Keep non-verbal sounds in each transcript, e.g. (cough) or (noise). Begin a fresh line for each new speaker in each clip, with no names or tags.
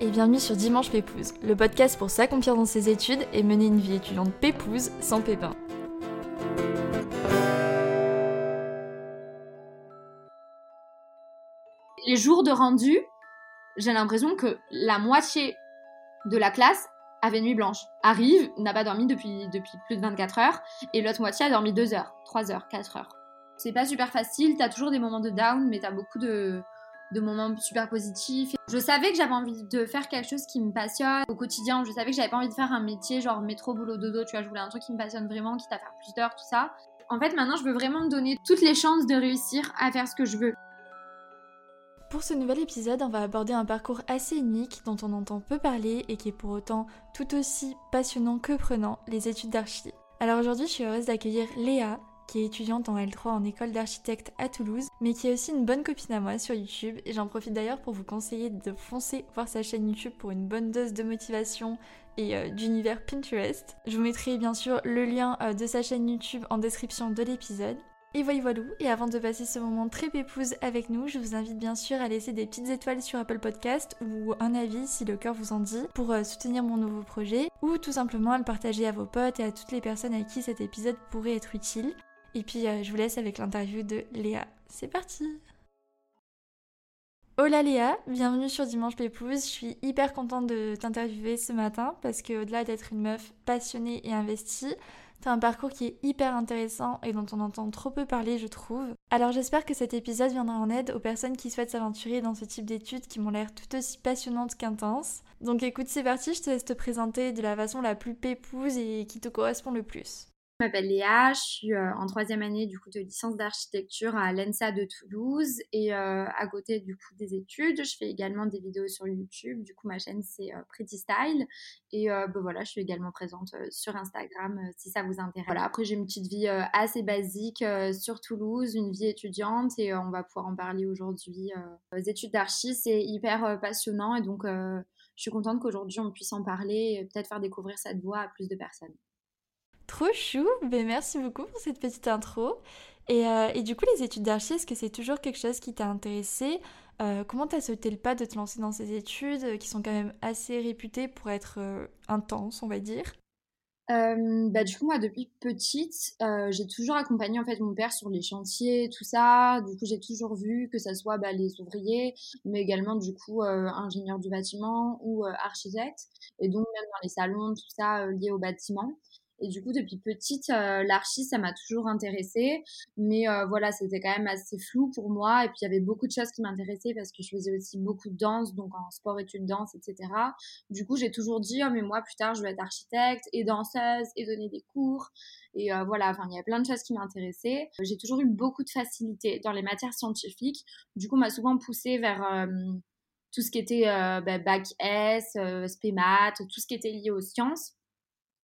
et bienvenue sur Dimanche Pépouze, le podcast pour s'accomplir dans ses études et mener une vie étudiante pépouze sans pépin.
Les jours de rendu, j'ai l'impression que la moitié de la classe avait nuit blanche. Arrive, n'a pas dormi depuis, depuis plus de 24 heures, et l'autre moitié a dormi 2 heures, 3 heures, 4 heures. C'est pas super facile, t'as toujours des moments de down, mais t'as beaucoup de, de moments super positifs. Je savais que j'avais envie de faire quelque chose qui me passionne au quotidien. Je savais que j'avais pas envie de faire un métier genre métro, boulot, dodo, tu vois. Je voulais un truc qui me passionne vraiment, quitte à faire plus d'heures, tout ça. En fait, maintenant, je veux vraiment me donner toutes les chances de réussir à faire ce que je veux.
Pour ce nouvel épisode, on va aborder un parcours assez unique dont on entend peu parler et qui est pour autant tout aussi passionnant que prenant, les études d'archi. Alors aujourd'hui, je suis heureuse d'accueillir Léa, qui est étudiante en L3 en école d'architecte à Toulouse, mais qui est aussi une bonne copine à moi sur YouTube. Et j'en profite d'ailleurs pour vous conseiller de foncer voir sa chaîne YouTube pour une bonne dose de motivation et euh, d'univers Pinterest. Je vous mettrai bien sûr le lien euh, de sa chaîne YouTube en description de l'épisode. Et voilà. Et avant de passer ce moment très pépouse avec nous, je vous invite bien sûr à laisser des petites étoiles sur Apple Podcast ou un avis si le cœur vous en dit pour euh, soutenir mon nouveau projet ou tout simplement à le partager à vos potes et à toutes les personnes à qui cet épisode pourrait être utile. Et puis euh, je vous laisse avec l'interview de Léa. C'est parti Hola Léa, bienvenue sur Dimanche Pépouze. Je suis hyper contente de t'interviewer ce matin parce que au-delà d'être une meuf passionnée et investie, t'as un parcours qui est hyper intéressant et dont on entend trop peu parler, je trouve. Alors j'espère que cet épisode viendra en aide aux personnes qui souhaitent s'aventurer dans ce type d'études qui m'ont l'air tout aussi passionnantes qu'intenses. Donc écoute, c'est parti, je te laisse te présenter de la façon la plus pépouse et qui te correspond le plus.
Je m'appelle Léa, je suis euh, en troisième année du coup de licence d'architecture à l'ENSA de Toulouse et euh, à côté du coup des études, je fais également des vidéos sur YouTube. Du coup, ma chaîne c'est euh, Pretty Style et ben voilà, je suis également présente sur Instagram si ça vous intéresse. Voilà, après j'ai une petite vie assez basique sur Toulouse, une vie étudiante et on va pouvoir en parler aujourd'hui. les études d'archi, c'est hyper passionnant et donc je suis contente qu'aujourd'hui on puisse en parler et peut-être faire découvrir cette voie à plus de personnes.
Trop chou, ben, merci beaucoup pour cette petite intro. Et, euh, et du coup, les études d'archi, c'est toujours quelque chose qui t'a intéressé? Euh, Comment t'as sauté le pas de te lancer dans ces études euh, qui sont quand même assez réputées pour être intenses, on va dire?
Bah, du coup, moi, depuis petite, j'ai toujours accompagné en fait mon père sur les chantiers, tout ça. Du coup, j'ai toujours vu que ça soit bah, les ouvriers, mais également du coup ingénieur du bâtiment ou architecte, et donc même dans les salons, tout ça lié au bâtiment. Et du coup, depuis petite, euh, l'archi, ça m'a toujours intéressée. Mais euh, voilà, c'était quand même assez flou pour moi. Et puis, il y avait beaucoup de choses qui m'intéressaient parce que je faisais aussi beaucoup de danse, donc en sport, études, danse, etc. Du coup, j'ai toujours dit, oh, mais moi, plus tard, je vais être architecte et danseuse et donner des cours. Et euh, voilà, enfin, il y a plein de choses qui m'intéressaient. J'ai toujours eu beaucoup de facilité dans les matières scientifiques. Du coup, m'a souvent poussée vers tout ce qui était bah, bac S, SPMAT, tout ce qui était lié aux sciences.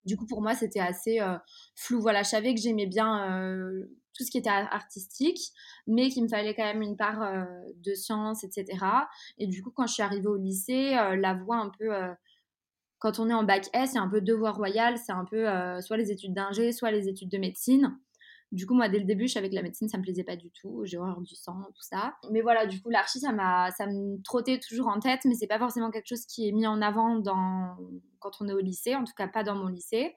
Du coup, pour moi, c'était assez euh, flou. Voilà, je savais que j'aimais bien euh, tout ce qui était artistique, mais qu'il me fallait quand même une part euh, de science, etc. Et du coup, quand je suis arrivée au lycée, la voie un peu quand on est en bac S, c'est un peu deux voies royales, c'est un peu soit les études d'ingé, soit les études de médecine. Du coup, moi, dès le début, je savais que la médecine, ça me plaisait pas du tout. J'ai horreur du sang, tout ça. Mais voilà, du coup, l'archi, ça m'a, ça me trottait toujours en tête, mais c'est pas forcément quelque chose qui est mis en avant dans, quand on est au lycée, en tout cas pas dans mon lycée.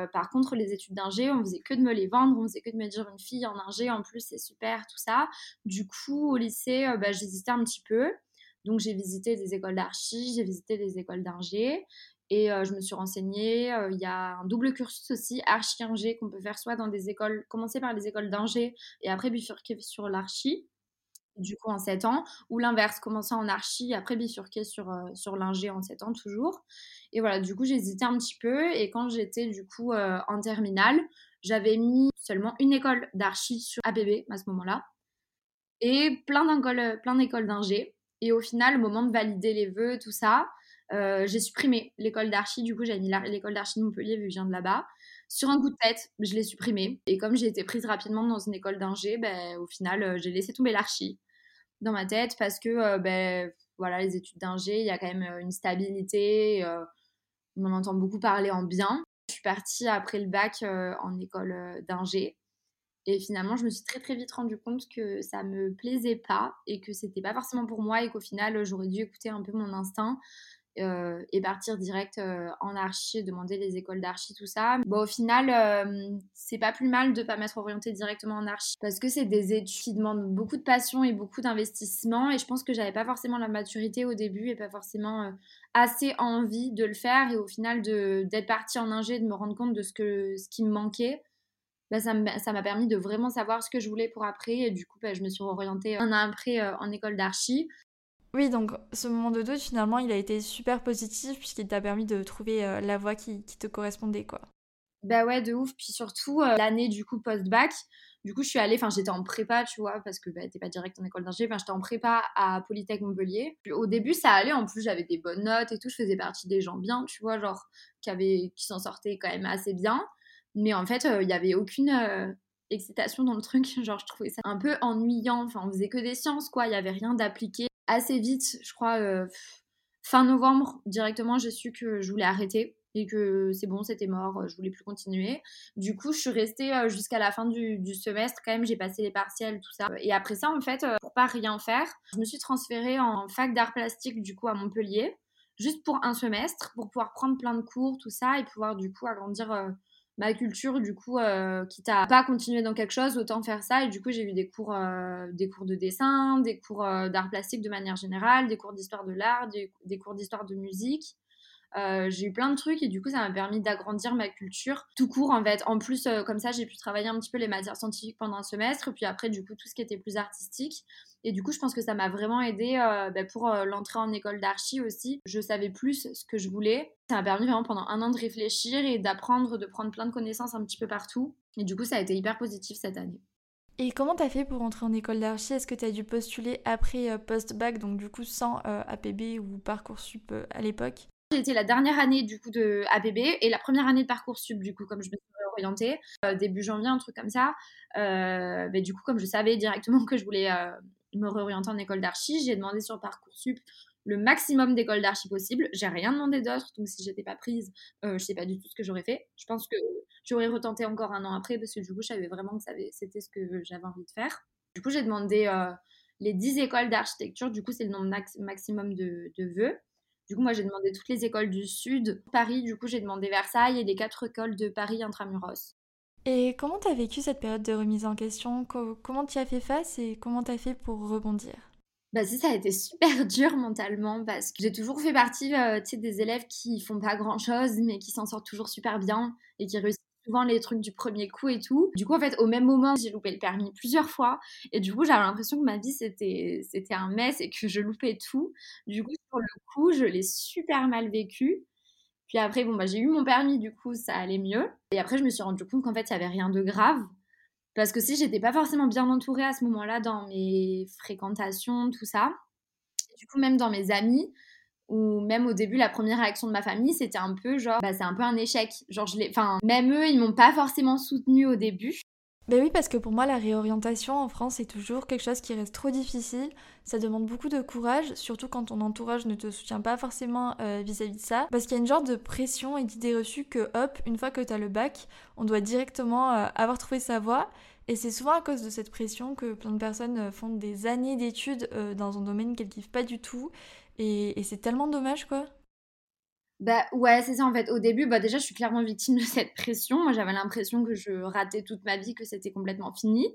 Euh, par contre, les études d'ingé, on faisait que de me les vendre, on faisait que de me dire une fille en ingé, en plus, c'est super, tout ça. Du coup, au lycée, euh, bah, j'hésitais un petit peu. Donc, j'ai visité des écoles d'archi, j'ai visité des écoles d'ingé. Et euh, je me suis renseignée. Euh, il y a un double cursus aussi, archi-ingé, qu'on peut faire soit dans des écoles, commencer par les écoles d'ingé et après bifurquer sur l'archi, du coup en 7 ans, ou l'inverse, commencer en archi, après bifurquer sur, euh, sur l'ingé en 7 ans toujours. Et voilà, du coup hésité un petit peu et quand j'étais du coup en terminale, j'avais mis seulement une école d'archi sur ABB à ce moment-là et plein d'écoles d'ingé. Et au final, au moment de valider les vœux, tout ça, euh, j'ai supprimé l'école d'archi, du coup j'ai mis l'école d'archi de Montpellier vu que je viens de là-bas. Sur un coup de tête, je l'ai supprimé. Et comme j'ai été prise rapidement dans une école d'ingé, ben, au final euh, j'ai laissé tomber l'archi dans ma tête parce que euh, ben, voilà, les études d'ingé, il y a quand même une stabilité, on en entend beaucoup parler en bien. Je suis partie après le bac en école d'ingé. Et finalement, je me suis très très vite rendu compte que ça me plaisait pas et que c'était pas forcément pour moi et qu'au final, j'aurais dû écouter un peu mon instinct. Euh, et partir direct euh, en archi, demander les écoles d'archi, tout ça. Bon, au final, euh, c'est pas plus mal de pas m'être orientée directement en archi parce que c'est des études qui demandent beaucoup de passion et beaucoup d'investissement et je pense que j'avais pas forcément la maturité au début et pas forcément assez envie de le faire et au final d'être partie en ingé, de me rendre compte de ce, que, ce qui me manquait. Bah, ça m'a permis de vraiment savoir ce que je voulais pour après. Et du coup, bah, je me suis orientée un après en école d'archi.
Oui, donc ce moment de doute, finalement, il a été super positif puisqu'il t'a permis de trouver euh, la voie qui, te correspondait, quoi.
Bah ouais, de ouf. Puis surtout, euh, l'année du coup post-bac, du coup, je suis allée, enfin, j'étais en prépa, tu vois, parce que bah, t'es pas direct en école d'ingé, enfin, j'étais en prépa à Polytech Montpellier. Au début, ça allait, en plus, j'avais des bonnes notes et tout, je faisais partie des gens bien, tu vois, genre, qui, qui s'en sortaient quand même assez bien. Mais en fait, euh, il n'y avait aucune excitation dans le truc, (laughs) genre, je trouvais ça un peu ennuyant, enfin, on faisait que des sciences, quoi, il y avait rien d'appliqué assez vite, je crois, euh, fin novembre, directement, j'ai su que je voulais arrêter et que c'est bon, c'était mort, euh, je voulais plus continuer. Du coup, je suis restée euh, jusqu'à la fin du, semestre, quand même, j'ai passé les partiels, tout ça. Et après ça, en fait, pour pas rien faire, je me suis transférée en fac d'art plastique, du coup, à Montpellier, juste pour un semestre, pour pouvoir prendre plein de cours, tout ça, et pouvoir, du coup, agrandir ma culture, du coup, euh, quitte à pas continuer dans quelque chose, autant faire ça. Et du coup, j'ai eu des cours, euh, des cours de dessin, des cours euh, d'art plastique de manière générale, des cours d'histoire de l'art, des, cours d'histoire de musique. Euh, j'ai eu plein de trucs et du coup ça m'a permis d'agrandir ma culture tout court en fait. En plus euh, comme ça j'ai pu travailler un petit peu les matières scientifiques pendant un semestre puis après du coup tout ce qui était plus artistique et du coup je pense que ça m'a vraiment aidé euh, bah, pour l'entrée en école d'archi aussi. Je savais plus ce que je voulais. Ça m'a permis vraiment pendant un an de réfléchir et d'apprendre, de prendre plein de connaissances un petit peu partout et du coup ça a été hyper positif cette année.
Et comment t'as fait pour entrer en école d'archi? Est-ce que t'as dû postuler après post-bac, donc du coup sans APB ou Parcoursup à l'époque?
J'ai été la dernière année du coup de ABB et la première année de Parcoursup du coup comme je me suis orientée euh, début janvier un truc comme ça. Euh, mais du coup comme je savais directement que je voulais euh, me réorienter en école d'archi, j'ai demandé sur Parcoursup le maximum d'écoles d'archi possible. J'ai rien demandé d'autre, donc si j'étais pas prise, je sais pas du tout ce que j'aurais fait. Je pense que j'aurais retenté encore un an après parce que du coup je savais vraiment que c'était ce que j'avais envie de faire. Du coup j'ai demandé les 10 écoles d'architecture, du coup c'est le nombre maximum de, de vœux. Du coup, moi, j'ai demandé toutes les écoles du Sud. Paris, du coup, j'ai demandé Versailles et les quatre écoles de Paris intramuros.
Et comment tu as vécu cette période de remise en question? Comment tu as fait face et comment tu as fait pour rebondir?
Bah si, ça a été super (laughs) dur mentalement parce que j'ai toujours fait partie euh, des élèves qui font pas grand chose mais qui s'en sortent toujours super bien et qui réussissent souvent les trucs du premier coup et tout. Du coup, en fait, au même moment, j'ai loupé le permis plusieurs fois. Et du coup, j'avais l'impression que ma vie, c'était, c'était un mess et que je loupais tout. Du coup, sur le coup, je l'ai super mal vécu. Puis après, bon, bah, j'ai eu mon permis, du coup, ça allait mieux. Et après, je me suis rendu compte qu'en fait, il n'y avait rien de grave. Parce que si j'étais pas forcément bien entourée à ce moment-là dans mes fréquentations, tout ça, du coup, même dans mes amis, ou même au début la première réaction de ma famille c'était un peu genre bah c'est un peu un échec genre je enfin même eux ils m'ont pas forcément soutenu au début
ben oui, parce que pour moi, la réorientation en France est toujours quelque chose qui reste trop difficile. Ça demande beaucoup de courage, surtout quand ton entourage ne te soutient pas forcément euh, vis-à-vis de ça. Parce qu'il y a une genre de pression et d'idée reçue que, hop, une fois que tu as le bac, on doit directement euh, avoir trouvé sa voie. Et c'est souvent à cause de cette pression que plein de personnes euh, font des années d'études dans un domaine qu'elles kiffent pas du tout et, c'est tellement dommage, quoi.
Bah ouais, c'est ça en fait. Au début, bah déjà, je suis clairement victime de (laughs) cette pression. Moi, j'avais l'impression que je ratais toute ma vie, que c'était complètement fini,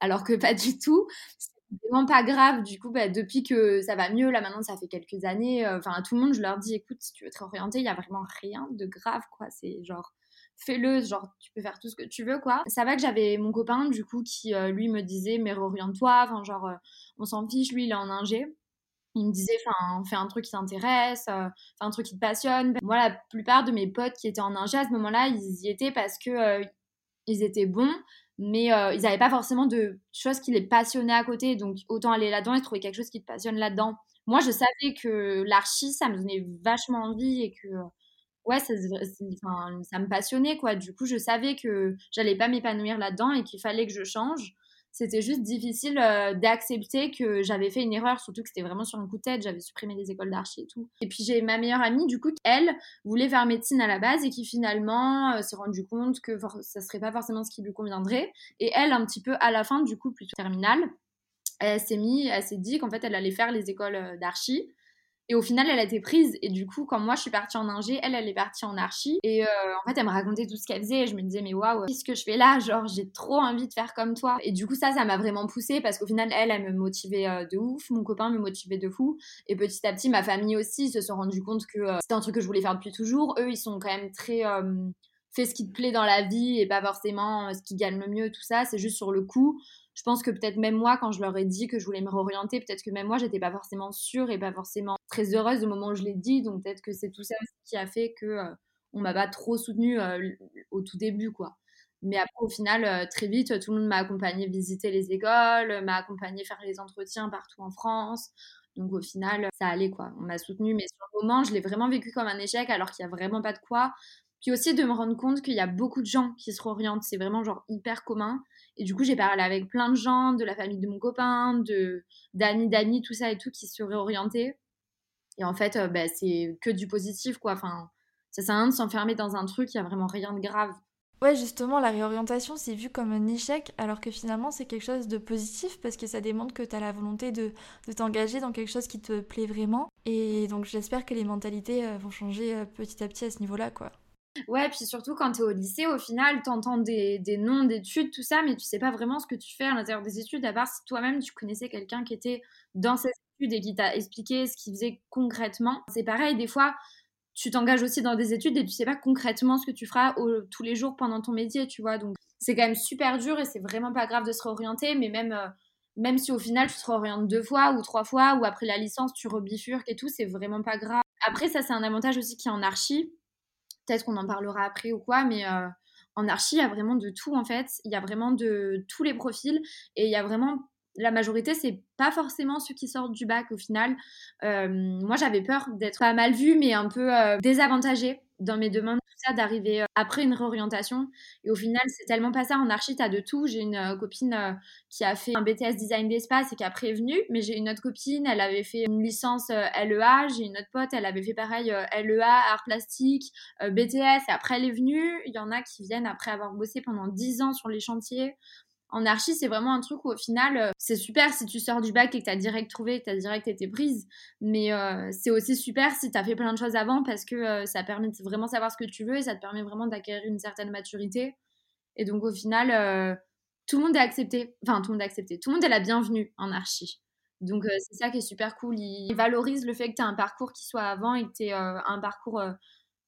alors que pas du tout. C'est vraiment pas grave. Du coup, bah, depuis que ça va mieux, là maintenant, ça fait quelques années. Euh, enfin, à tout le monde, je leur dis, écoute, si tu veux te réorienter, il y a vraiment rien de grave, quoi. C'est genre fais-le, genre tu peux faire tout ce que tu veux quoi. Ça va que j'avais mon copain du coup qui euh, lui me disait mais réoriente-toi, enfin genre euh, on s'en fiche, lui il est en ingé. Il me disait, fais un truc qui t'intéresse, euh, fais un truc qui te passionne. Moi, la plupart de mes potes qui étaient en ingé à ce moment-là, ils y étaient parce que euh, ils étaient bons, mais euh, ils n'avaient pas forcément de choses qui les passionnaient à côté. Donc, autant aller là-dedans et trouver quelque chose qui te passionne là-dedans. Moi, je savais que l'archi, ça me donnait vachement envie et que, ouais, ça, ça me passionnait, quoi. Du coup, je savais que j'allais pas m'épanouir là-dedans et qu'il fallait que je change C'était juste difficile euh, d'accepter que j'avais fait une erreur, surtout que c'était vraiment sur un coup de tête, j'avais supprimé les écoles d'archi et tout. Et puis j'ai ma meilleure amie, du coup, elle voulait faire médecine à la base et qui finalement euh, s'est rendue compte que ça serait pas forcément ce qui lui conviendrait. Et elle, un petit peu à la fin, du coup, plutôt terminale, elle s'est mis, elle s'est dit qu'en fait, elle allait faire les écoles euh, d'archi. Et au final, elle a été prise. Et du coup, quand moi je suis partie en ingé, elle, elle est partie en archi. Et euh, en fait, elle me racontait tout ce qu'elle faisait. Et je me disais, mais waouh, qu'est-ce que je fais là? Genre, j'ai trop envie de faire comme toi. Et du coup, ça, ça m'a vraiment poussée parce qu'au final, elle, elle me motivait euh, de ouf. Mon copain me motivait de fou. Et petit à petit, ma famille aussi se sont rendus compte que euh, c'était un truc que je voulais faire depuis toujours. Eux, ils sont quand même très fait ce qui te plaît dans la vie et pas forcément ce qui gagne le mieux, tout ça. C'est juste sur le coup je pense que peut-être même moi, quand je leur ai dit que je voulais me réorienter, peut-être que même moi, j'étais pas forcément sûre et pas forcément très heureuse au moment où je l'ai dit. Donc peut-être que c'est tout ça qui a fait que euh, on m'a pas trop soutenue euh, au tout début, quoi. Mais après, au final, euh, très vite, tout le monde m'a accompagné visiter les écoles, m'a accompagné faire les entretiens partout en France. Donc au final, ça allait quoi. On m'a soutenue, mais sur le moment, je l'ai vraiment vécu comme un échec alors qu'il n'y a vraiment pas de quoi. Puis aussi de me rendre compte qu'il y a beaucoup de gens qui se réorientent. C'est vraiment genre hyper commun. Et du coup, j'ai parlé avec plein de gens, de la famille de mon copain, de d'amis d'amis, tout ça et tout, qui se réorientaient. Et en fait, euh, bah, c'est que du positif, quoi. Enfin, ça sert à rien de s'enfermer dans un truc, il n'y a vraiment rien de grave.
Ouais, justement, la réorientation, c'est vu comme un échec, alors que finalement, c'est quelque chose de positif parce que ça démontre que tu as la volonté de, de t'engager dans quelque chose qui te plaît vraiment. Et donc, j'espère que les mentalités euh, vont changer euh, petit à petit à ce niveau-là, quoi.
Ouais, puis surtout quand tu es au lycée, au final, tu entends des, des noms d'études, tout ça, mais tu sais pas vraiment ce que tu fais à l'intérieur des études, à part si toi-même tu connaissais quelqu'un qui était dans ces études et qui t'a expliqué ce qu'il faisait concrètement. C'est pareil, des fois, tu t'engages aussi dans des études et tu sais pas concrètement ce que tu feras tous les jours pendant ton métier, tu vois. Donc c'est quand même super dur et c'est vraiment pas grave de se réorienter, mais même, euh, même si au final tu te réorientes deux fois ou trois fois ou après la licence tu rebifurques et tout, c'est vraiment pas grave. Après, ça, c'est un avantage aussi qui est en archi peut-être qu'on en parlera après ou quoi, mais euh, en archi, il y a vraiment de tout en fait. Il y a vraiment de tous les profils et il y a vraiment la majorité, c'est pas forcément ceux qui sortent du bac au final. Euh, moi, j'avais peur d'être pas mal vue, mais un peu euh, désavantagée dans mes demandes, d'arriver euh, après une réorientation. Et au final, c'est tellement pas ça. En archi, t'as de tout. J'ai une euh, copine euh, qui a fait un BTS design d'espace et qui a prévenu, mais j'ai une autre copine, elle avait fait une licence LEA. J'ai une autre pote, elle avait fait pareil LEA, art plastique, BTS, et après elle est venue. Il y en a qui viennent après avoir bossé pendant 10 ans sur les chantiers. En archi, c'est vraiment un truc où au final, euh, c'est super si tu sors du bac et que tu as direct trouvé, que tu as direct été prise. Mais euh, c'est aussi super si tu as fait plein de choses avant parce que euh, ça permet de vraiment savoir ce que tu veux et ça te permet vraiment d'acquérir une certaine maturité. Et donc au final, tout le monde est accepté. Enfin, tout le monde est accepté. Tout le monde est la bienvenue en archi. Donc c'est ça qui est super cool. Il valorise le fait que tu as un parcours qui soit avant et que tu aies un parcours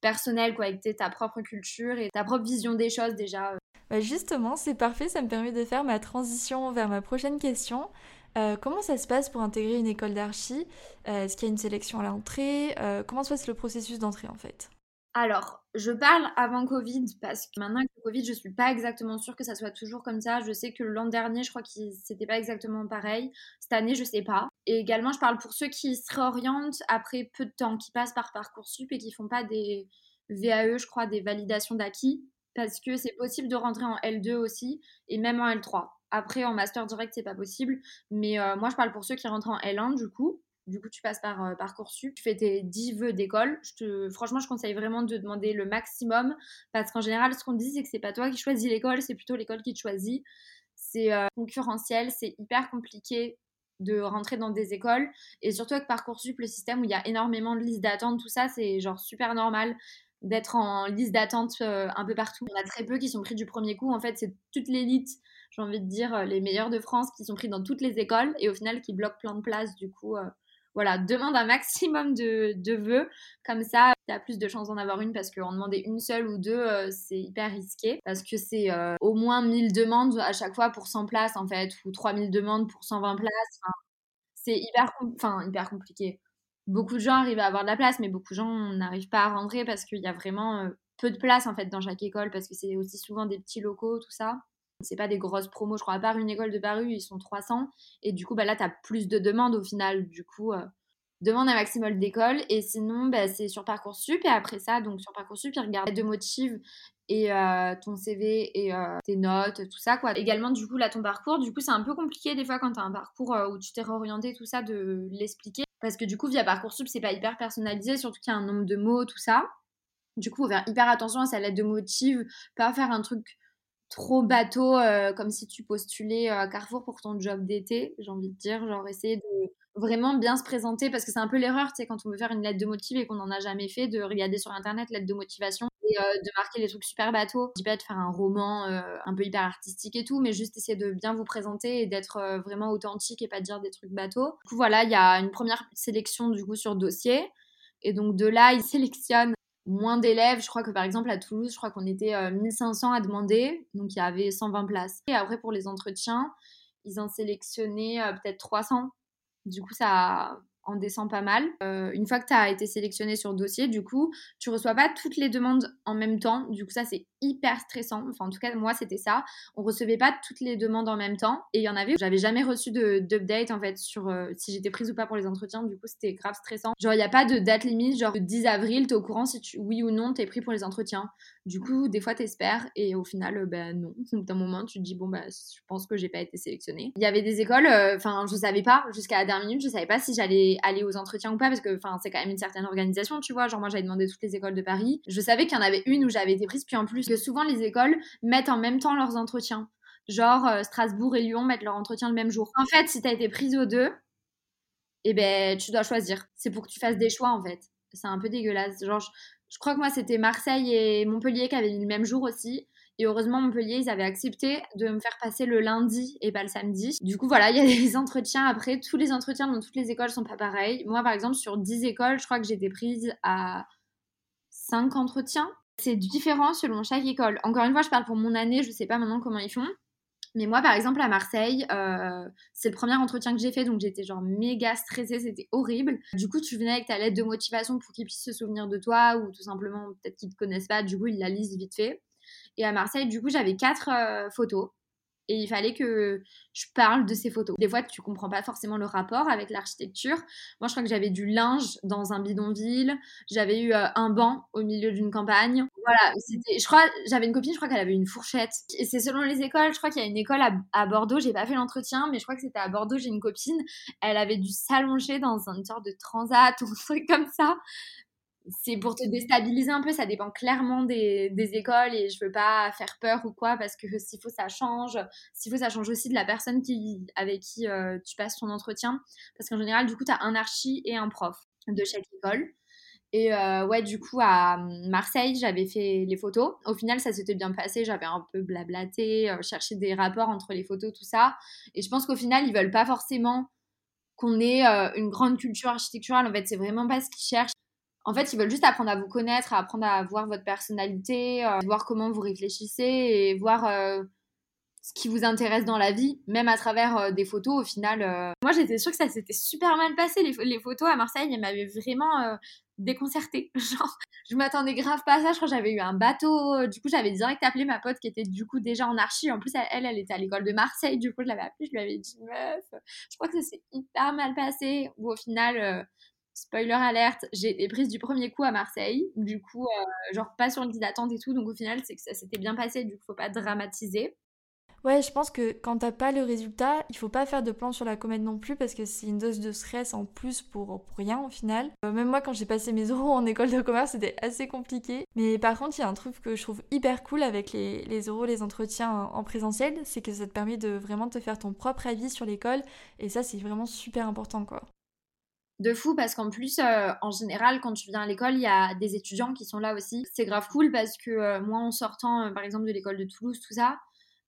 personnel, quoi, tu ta propre culture et ta propre vision des choses déjà.
Bah, justement, c'est parfait, ça me permet de faire ma transition vers ma prochaine question. Euh, comment ça se passe pour intégrer une école d'archi? Euh, Est-ce qu'il y a une sélection à l'entrée? Euh, Comment se passe le processus d'entrée en fait?
Alors, je parle avant Covid parce que maintenant avec le Covid, je suis pas exactement sûre que ça soit toujours comme ça. Je sais que l'an dernier, je crois que c'était pas exactement pareil. Cette année, je sais pas. Et également, je parle pour ceux qui se réorientent après peu de temps, qui passent par Parcoursup et qui font pas des VAE, je crois, des validations d'acquis parce que c'est possible de rentrer en L2 aussi et même en L3. Après, en master direct, c'est pas possible. Mais euh, moi, je parle pour ceux qui rentrent en L1, du coup. Du coup, tu passes par euh, Parcoursup, tu fais tes 10 vœux d'école. Franchement, je conseille vraiment de demander le maximum parce qu'en général, ce qu'on dit, c'est que c'est pas toi qui choisis l'école, c'est plutôt l'école qui te choisit. C'est euh, concurrentiel, c'est hyper compliqué de rentrer dans des écoles. Et surtout avec Parcoursup, le système où il y a énormément de listes d'attente, tout ça, c'est genre super normal d'être en liste d'attente euh, un peu partout. Il y en a très peu qui sont pris du premier coup. En fait, c'est toute l'élite, j'ai envie de dire, les meilleurs de France qui sont pris dans toutes les écoles et au final qui bloquent plein de places. Du coup, voilà, demande un maximum de, de vœux. Comme ça, tu as plus de chances d'en avoir une parce qu'en demander une seule ou deux, c'est hyper risqué. Parce que c'est au moins 1000 demandes à chaque fois pour 100 places, en fait, ou 3000 demandes pour 120 places. c'est hyper, hyper compliqué beaucoup de gens arrivent à avoir de la place, mais beaucoup de gens n'arrivent pas à rentrer parce qu'il y a vraiment euh, peu de place en fait dans chaque école parce que c'est aussi souvent des petits locaux, tout ça. C'est pas des grosses promos, je crois. À part une école de Paris, ils sont 300 et du coup, bah là, t'as plus de demandes au final. Du coup, euh, demande un maximum d'école et sinon bah, c'est sur Parcoursup et après ça donc sur Parcoursup ils regardent de motifs et euh, ton CV et euh, tes notes, tout ça quoi. Également du coup là ton parcours, du coup c'est un peu compliqué des fois quand tu un parcours où tu t'es réorienté tout ça de l'expliquer parce que du coup via Parcoursup c'est pas hyper personnalisé surtout qu'il y a un nombre de mots tout ça. Du coup faut faire hyper attention à sa lettre de motive, pas faire un truc trop bateau comme si tu postulais à Carrefour pour ton job d'été, j'ai envie de dire, genre essayer de vraiment bien se présenter parce que c'est un peu l'erreur, tu sais, quand on veut faire une lettre de motive et qu'on n'en a jamais fait, de regarder sur internet lettre de motivation et euh, de marquer les trucs super bateaux. Je dis pas de faire un roman euh, un peu hyper artistique et tout, mais juste essayer de bien vous présenter et d'être euh, vraiment authentique et pas dire des trucs bateaux. Du coup, voilà, il y a une première sélection du coup sur dossier. Et donc de là, ils sélectionnent moins d'élèves. Je crois que par exemple à Toulouse, je crois qu'on était 1500 à demander, donc il y avait 120 places. Et après pour les entretiens, ils en sélectionnaient peut-être 300 du coup, ça, en descend pas mal. Euh, une fois que tu as été sélectionné sur dossier, du coup, tu reçois pas toutes les demandes en même temps. Du coup, ça, c'est hyper stressant. Enfin, en tout cas, moi, c'était ça. On recevait pas toutes les demandes en même temps. Et il y en avait, j'avais jamais reçu d'update, en fait, sur euh, si j'étais prise ou pas pour les entretiens. Du coup, c'était grave stressant. Genre, il n'y a pas de date limite, genre le 10 avril, tu es au courant si tu, oui ou non, tu es pris pour les entretiens. Du coup, des fois, t'espères et au final, euh, ben non. (laughs) D'un moment, tu te dis, bon, bah, je pense que j'ai pas été sélectionnée. Il y avait des écoles, enfin, je savais pas, jusqu'à la dernière minute, je savais pas si j'allais aller aux entretiens ou pas parce que enfin c'est quand même une certaine organisation tu vois genre moi j'avais demandé toutes les écoles de Paris je savais qu'il y en avait une où j'avais été prise puis en plus que souvent les écoles mettent en même temps leurs entretiens genre euh, Strasbourg et Lyon mettent leur entretien le même jour en fait si t'as été prise aux deux eh ben tu dois choisir c'est pour que tu fasses des choix en fait c'est un peu dégueulasse genre je crois que moi c'était Marseille et Montpellier qui avaient mis le même jour aussi et heureusement, Montpellier, ils avaient accepté de me faire passer le lundi et pas le samedi. Du coup, voilà, il y a (laughs) des entretiens après. Tous les entretiens dans toutes les écoles sont pas pareils. Moi, par exemple, sur 10 écoles, je crois que j'étais prise à 5 entretiens. C'est différent selon chaque école. Encore une fois, je parle pour mon année, je sais pas maintenant comment ils font. Mais moi, par exemple, à Marseille, euh, c'est le premier entretien que j'ai fait, donc j'étais genre méga stressée, c'était horrible. Du coup, tu venais avec ta lettre de motivation pour qu'ils puissent se souvenir de toi, ou tout simplement, peut-être qu'ils te connaissent pas, du coup, ils la lisent vite fait. Et à Marseille, du coup, j'avais quatre euh, photos. Et il fallait que je parle de ces photos. Des fois, tu comprends pas forcément le rapport avec l'architecture. Moi, je crois que j'avais du linge dans un bidonville. J'avais eu euh, un banc au milieu d'une campagne. Voilà, c'était. Je crois, j'avais une copine, je crois qu'elle avait une fourchette. Et c'est selon les écoles. Je crois qu'il y a une école à, à Bordeaux. J'ai pas fait l'entretien, mais je crois que c'était à Bordeaux. J'ai une copine. Elle avait dû s'allonger dans une sorte de transat ou un truc comme ça c'est pour te déstabiliser un peu, ça dépend clairement des, écoles et je veux pas faire peur ou quoi parce que s'il faut ça change, s'il faut ça change aussi de la personne qui, avec qui euh, tu passes ton entretien parce qu'en général du coup tu as un archi et un prof de chaque école. Et euh, ouais, du coup, à Marseille, j'avais fait les photos. Au final, ça s'était bien passé. J'avais un peu blablaté, euh, cherché des rapports entre les photos, tout ça. Et je pense qu'au final, ils veulent pas forcément qu'on ait une grande culture architecturale. En fait, c'est vraiment pas ce qu'ils cherchent. En fait, ils veulent juste apprendre à vous connaître, apprendre à voir votre personnalité, euh, voir comment vous réfléchissez et voir euh, ce qui vous intéresse dans la vie, même à travers euh, des photos. Au final, moi j'étais sûre que ça s'était super mal passé. Les, photos à Marseille, elles m'avaient vraiment déconcertée. (laughs) Genre, je m'attendais grave pas à ça. Je crois que j'avais eu un bateau. Du coup, j'avais direct appelé ma pote qui était du coup déjà en archi. En plus, elle, elle était à l'école de Marseille. Du coup, je l'avais appelée. Je lui avais dit, meuf, je crois que ça s'est hyper mal passé. Ou au final spoiler alerte, j'ai été prise du premier coup à Marseille. Du coup, euh, genre pas sur une liste d'attente et tout. Donc au final, c'est que ça s'était bien passé. Du coup, faut pas dramatiser.
Ouais, je pense que quand t'as pas le résultat, il faut pas faire de plan sur la comète non plus parce que c'est une dose de stress en plus pour, rien au final. Euh, même moi, quand j'ai passé mes euros en école de commerce, c'était assez compliqué. Mais par contre, il y a un truc que je trouve hyper cool avec les, les euros, les entretiens en présentiel, c'est que ça te permet de vraiment te faire ton propre avis sur l'école et ça, c'est vraiment super important quoi
de fou parce qu'en plus, euh, en général, quand tu viens à l'école, il y a des étudiants qui sont là aussi. C'est grave cool parce que euh, moi, en sortant, euh, par exemple, de l'école de Toulouse, tout ça,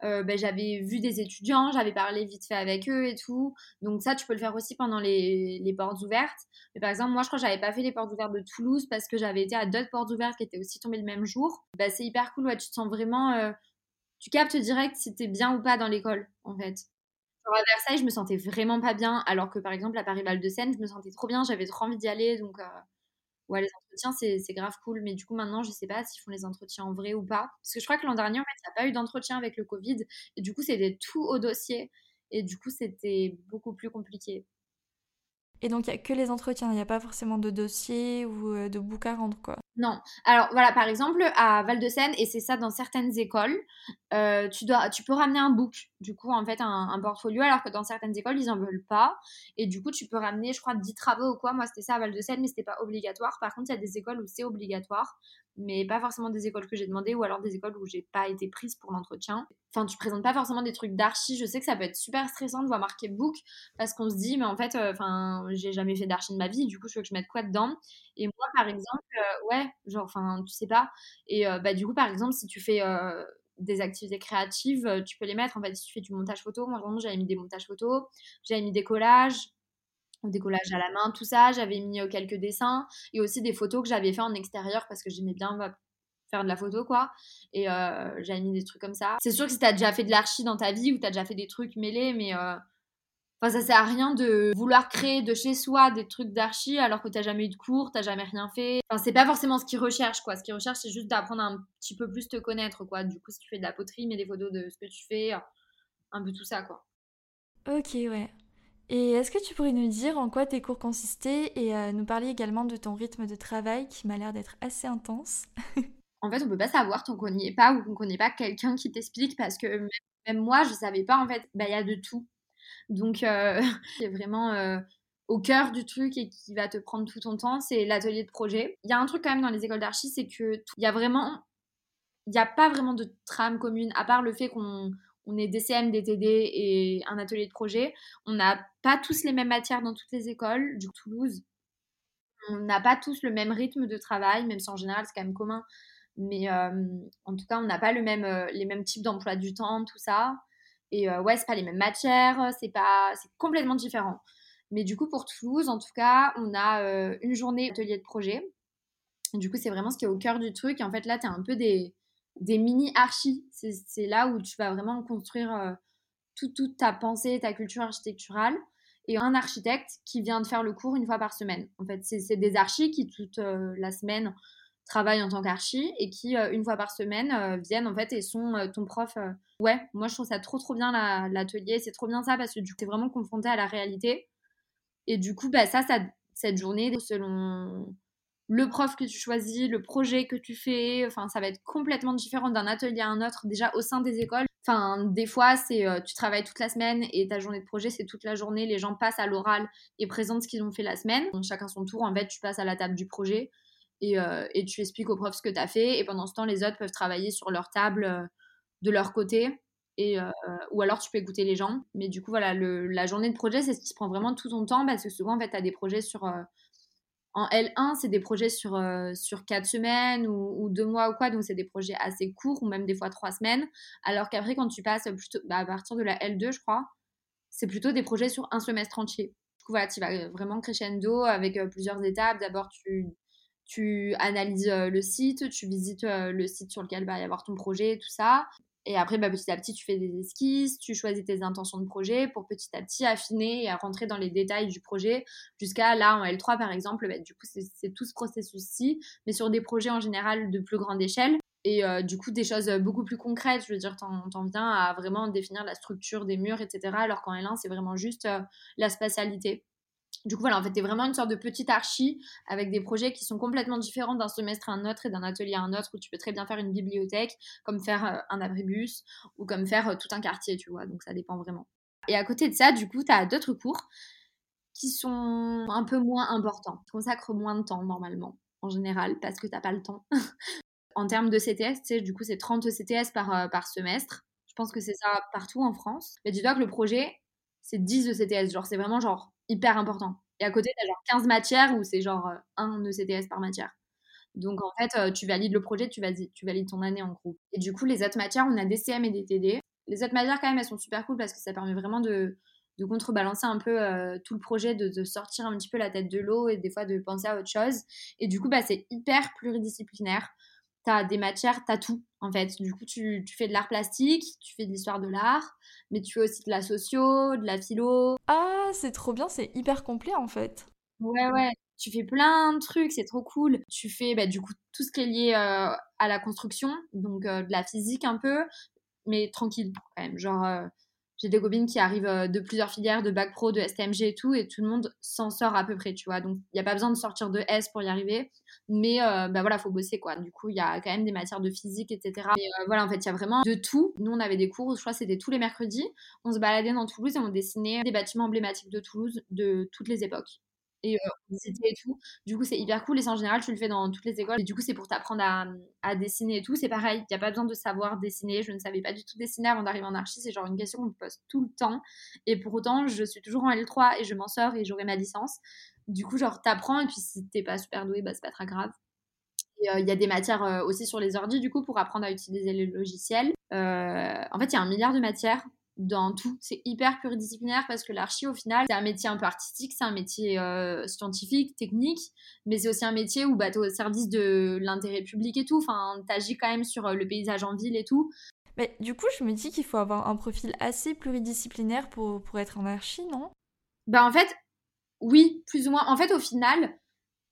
ben, j'avais vu des étudiants, j'avais parlé vite fait avec eux et tout. Donc ça, tu peux le faire aussi pendant les, portes ouvertes. Mais par exemple, moi, je crois que j'avais pas fait les portes ouvertes de Toulouse parce que j'avais été à d'autres portes ouvertes qui étaient aussi tombées le même jour. Ben, c'est hyper cool, ouais, tu te sens vraiment... tu captes direct si t'es bien ou pas dans l'école, en fait à Versailles, je me sentais vraiment pas bien, alors que par exemple à Paris-Val de Seine, je me sentais trop bien, j'avais trop envie d'y aller, donc euh, ouais, les entretiens c'est grave cool. Mais du coup, maintenant, je sais pas s'ils font les entretiens en vrai ou pas, parce que je crois que l'an dernier, en fait, il n'y a pas eu d'entretien avec le Covid, et du coup, c'était tout au dossier, et du coup, c'était beaucoup plus compliqué.
Et donc, il n'y a que les entretiens, il n'y a pas forcément de dossier ou euh, de book à rendre, quoi.
Non. Alors voilà, par exemple, à Val-de-Seine, et c'est ça dans certaines écoles, euh, tu, dois, tu peux ramener un book, du coup, en fait, un, portfolio, alors que dans certaines écoles, ils n'en veulent pas. Et du coup, tu peux ramener, je crois, 10 travaux ou quoi. Moi, c'était ça à Val-de-Seine, mais c'était pas obligatoire. Par contre, il y a des écoles où c'est obligatoire mais pas forcément des écoles que j'ai demandé ou alors des écoles où j'ai pas été prise pour l'entretien. Enfin, tu présentes pas forcément des trucs d'archi. Je sais que ça peut être super stressant de voir marquer book parce qu'on se dit, mais en fait, euh, enfin, j'ai jamais fait d'archi de ma vie, du coup, je veux que je mette quoi dedans? Et moi, par exemple, euh, ouais, genre, enfin, tu sais pas. Et euh, bah, du coup, par exemple, si tu fais des activités créatives, tu peux les mettre. En fait, si tu fais du montage photo, moi, vraiment, j'avais mis des montages photo, j'avais mis des collages, décollage à la main, tout ça. J'avais mis euh, quelques dessins et aussi des photos que j'avais fait en extérieur parce que j'aimais bien bah, faire de la photo, quoi. Et euh, j'avais mis des trucs comme ça. C'est sûr que si t'as déjà fait de l'archi dans ta vie ou t'as déjà fait des trucs mêlés, mais euh, enfin, ça sert à rien de vouloir créer de chez soi des trucs d'archi alors que t'as jamais eu de cours, t'as jamais rien fait. Enfin, c'est pas forcément ce qu'ils recherchent, quoi. Ce qu'ils recherchent, c'est juste d'apprendre un petit peu plus te connaître, quoi. Du coup, si tu fais de la poterie, mets des photos de ce que tu fais, un peu tout ça, quoi.
Ok, ouais. Et est-ce que tu pourrais nous dire en quoi tes cours consistaient et euh, nous parler également de ton rythme de travail qui m'a l'air d'être assez intense?
En fait, on peut pas savoir tant qu'on n'y est pas ou qu'on connaît pas quelqu'un qui t'explique parce que même, moi, je savais pas en fait, bah, il y a de tout. Donc, euh, (laughs) c'est vraiment euh, au cœur du truc et qui va te prendre tout ton temps, c'est l'atelier de projet. Il y a un truc quand même dans les écoles d'archi, c'est que il y a vraiment, il n'y a pas vraiment de trame commune à part le fait qu'on on est DCM, DTD et un atelier de projet. On n'a pas tous les mêmes matières dans toutes les écoles du Toulouse. On n'a pas tous le même rythme de travail, même si en général c'est quand même commun. Mais euh, en tout cas, on n'a pas euh, les mêmes types d'emploi du temps, tout ça. Et euh, ouais, c'est pas les mêmes matières, c'est pas, c'est complètement différent. Mais du coup, pour Toulouse, en tout cas, on a une journée atelier de projet. du coup, c'est vraiment ce qui est au cœur du truc. En fait, là, tu as un peu des, des mini archis. C'est là où tu vas vraiment construire euh, toute ta pensée, ta culture architecturale. Et un architecte qui vient de faire le cours une fois par semaine. En fait, c'est des archis qui toute euh, la semaine travaillent en tant qu'archi et qui euh, une fois par semaine viennent en fait et sont ton prof. Ouais, moi je trouve ça trop trop bien l'atelier, c'est trop bien ça parce que du coup t'es vraiment confronté à la réalité. Et du coup, bah, ça, ça cette journée, selon le prof que tu choisis, le projet que tu fais. Enfin, ça va être complètement différent d'un atelier à un autre, déjà au sein des écoles. Enfin, des fois, c'est euh, tu travailles toute la semaine et ta journée de projet, c'est toute la journée. Les gens passent à l'oral et présentent ce qu'ils ont fait la semaine. Donc, chacun son tour. En fait, tu passes à la table du projet et, euh, tu expliques au prof ce que tu as fait. Et pendant ce temps, les autres peuvent travailler sur leur table euh, de leur côté. Et, ou alors tu peux écouter les gens. Mais du coup, voilà, la journée de projet, c'est ce qui prend vraiment tout ton temps parce que souvent, en fait, tu as des projets sur en L1, c'est des projets sur, euh, sur 4 semaines ou, deux mois ou quoi, donc c'est des projets assez courts ou même des fois 3 semaines. Alors qu'après, quand tu passes bah, à partir de la L2, je crois, c'est plutôt des projets sur un semestre entier. Du coup, tu vas vraiment crescendo avec euh, plusieurs étapes. D'abord, tu, analyses euh, le site, tu visites le site sur lequel va y avoir ton projet, tout ça. Et après, bah, petit à petit, tu fais des esquisses, tu choisis tes intentions de projet pour petit à petit affiner et à rentrer dans les détails du projet jusqu'à là, en L3 par exemple, bah, du coup, c'est tout ce processus-ci, mais sur des projets en général de plus grande échelle. Et euh, du coup, des choses beaucoup plus concrètes, je veux dire, t'en viens à vraiment définir la structure des murs, etc. Alors qu'en L1, c'est vraiment juste euh, la spatialité. Du coup, voilà, en fait, t'es vraiment une sorte de petite archi avec des projets qui sont complètement différents d'un semestre à un autre et d'un atelier à un autre où tu peux très bien faire une bibliothèque, comme faire euh, un abribus ou comme faire euh, tout un quartier, tu vois. Donc, ça dépend vraiment. Et à côté de ça, du coup, tu as d'autres cours qui sont un peu moins importants, qui consacrent moins de temps normalement, en général, parce que t'as pas le temps. (laughs) en termes de CTS, tu sais, du coup, c'est 30 CTS par, euh, par semestre. Je pense que c'est ça partout en France. Mais dis-toi que le projet, c'est 10 de CTS. Genre, c'est vraiment genre hyper important. Et à côté, tu as genre 15 matières où c'est genre euh, un ECTS par matière. Donc en fait, euh, tu valides le projet, tu valides, tu valides ton année en groupe. Et du coup, les autres matières, on a DCM et DTD. Les autres matières, quand même, elles sont super cool parce que ça permet vraiment de, de contrebalancer un peu euh, tout le projet, de, sortir un petit peu la tête de l'eau et des fois de penser à autre chose. Et du coup, bah, c'est hyper pluridisciplinaire tu as des matières, tu as tout en fait. Du coup, tu, tu fais de l'art plastique, tu fais de l'histoire de l'art, mais tu fais aussi de la socio, de la philo.
Ah, c'est trop bien, c'est hyper complet en fait.
Ouais, ouais. Tu fais plein de trucs, c'est trop cool. Tu fais bah, du coup tout ce qui est lié euh, à la construction, donc euh, de la physique un peu, mais tranquille quand même. Genre, euh, j'ai des copines qui arrivent euh, de plusieurs filières, de bac pro, de STMG et tout, et tout le monde s'en sort à peu près, tu vois. Donc, il n'y a pas besoin de sortir de S pour y arriver, mais euh, bah voilà, faut bosser, quoi. Du coup, il y a quand même des matières de physique, etc. Et euh, voilà, en fait, il y a vraiment de tout. Nous, on avait des cours, je crois c'était tous les mercredis. On se baladait dans Toulouse et on dessinait des bâtiments emblématiques de Toulouse de toutes les époques et euh, et tout. Du coup, c'est hyper cool. Et en général, tu le fais dans toutes les écoles. Et du coup, c'est pour t'apprendre à, à, dessiner et tout. C'est pareil, il n'y a pas besoin de savoir dessiner. Je ne savais pas du tout dessiner avant d'arriver en archi. C'est genre une question qu'on me pose tout le temps. Et pour autant, je suis toujours en L3 et je m'en sors et j'aurai ma licence. Du coup, genre, t'apprends. Et puis, si t'es pas super doué, bah, c'est pas très grave. Euh, il y a des matières euh, aussi sur les ordi, du coup, pour apprendre à utiliser les logiciels. en fait, il y a un milliard de matières dans tout. C'est hyper pluridisciplinaire parce que l'archi, au final, c'est un métier un peu artistique, c'est un métier euh, scientifique, technique, mais c'est aussi un métier où bah, tu es au service de l'intérêt public et tout. Enfin, tu quand même sur euh, le paysage en ville et tout.
Mais du coup, je me dis qu'il faut avoir un profil assez pluridisciplinaire pour, pour être en archi, non?
Bah, en fait, oui, plus ou moins. En fait, au final,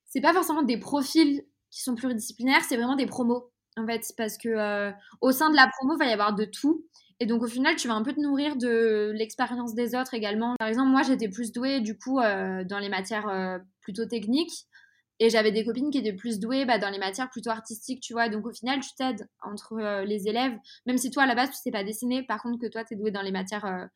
c'est pas forcément des profils qui sont pluridisciplinaires, c'est vraiment des promos. En fait, parce que euh, au sein de la promo, il va y avoir de tout. Et donc au final, tu vas un peu te nourrir de l'expérience des autres également. Par exemple, moi, j'étais plus douée du coup euh, dans les matières euh, plutôt techniques. Et j'avais des copines qui étaient plus douées bah, dans les matières plutôt artistiques, tu vois. Donc au final, tu t'aides entre euh, les élèves. Même si toi, à la base, tu sais pas dessiner. Par contre, que toi, tu es douée dans les matières,